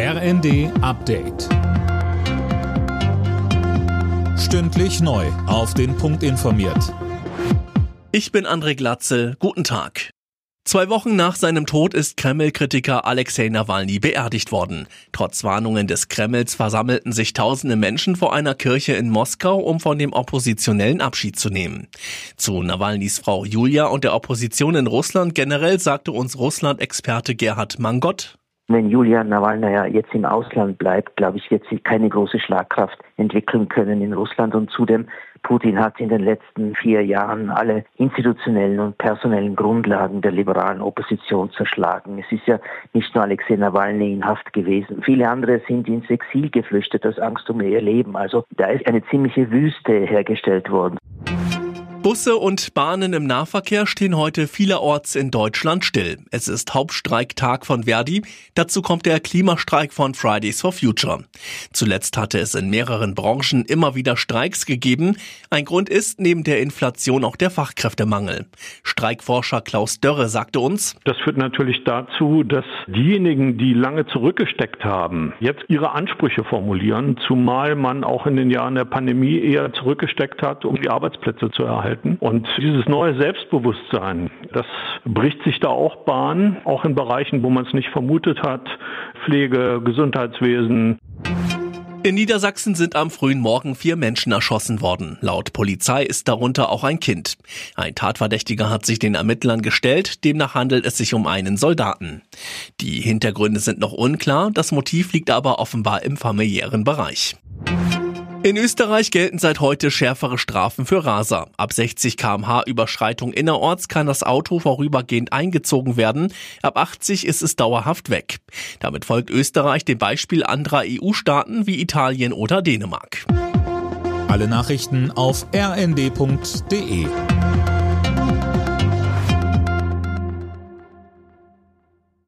RND Update. Stündlich neu. Auf den Punkt informiert. Ich bin André Glatzel. Guten Tag. Zwei Wochen nach seinem Tod ist Kreml-Kritiker Alexei Nawalny beerdigt worden. Trotz Warnungen des Kremls versammelten sich tausende Menschen vor einer Kirche in Moskau, um von dem Oppositionellen Abschied zu nehmen. Zu Nawalnys Frau Julia und der Opposition in Russland generell sagte uns Russland-Experte Gerhard Mangott, wenn Julia Nawalnaja jetzt im Ausland bleibt, glaube ich, wird sie keine große Schlagkraft entwickeln können in Russland. Und zudem, Putin hat in den letzten vier Jahren alle institutionellen und personellen Grundlagen der liberalen Opposition zerschlagen. Es ist ja nicht nur Alexei Nawalny in Haft gewesen. Viele andere sind ins Exil geflüchtet aus Angst um ihr Leben. Also da ist eine ziemliche Wüste hergestellt worden. Busse und Bahnen im Nahverkehr stehen heute vielerorts in Deutschland still. Es ist Hauptstreiktag von Verdi. Dazu kommt der Klimastreik von Fridays for Future. Zuletzt hatte es in mehreren Branchen immer wieder Streiks gegeben. Ein Grund ist neben der Inflation auch der Fachkräftemangel. Streikforscher Klaus Dörre sagte uns, das führt natürlich dazu, dass diejenigen, die lange zurückgesteckt haben, jetzt ihre Ansprüche formulieren, zumal man auch in den Jahren der Pandemie eher zurückgesteckt hat, um die Arbeitsplätze zu erhalten halten. Und dieses neue Selbstbewusstsein, das bricht sich da auch Bahn, auch in Bereichen, wo man es nicht vermutet hat. Pflege, Gesundheitswesen. In Niedersachsen sind am frühen Morgen vier Menschen erschossen worden. Laut Polizei ist darunter auch ein Kind. Ein Tatverdächtiger hat sich den Ermittlern gestellt, demnach handelt es sich um einen Soldaten. Die Hintergründe sind noch unklar, das Motiv liegt aber offenbar im familiären Bereich. In Österreich gelten seit heute schärfere Strafen für Raser. Ab 60 kmh Überschreitung innerorts kann das Auto vorübergehend eingezogen werden. Ab 80 ist es dauerhaft weg. Damit folgt Österreich dem Beispiel anderer EU-Staaten wie Italien oder Dänemark. Alle Nachrichten auf rnd.de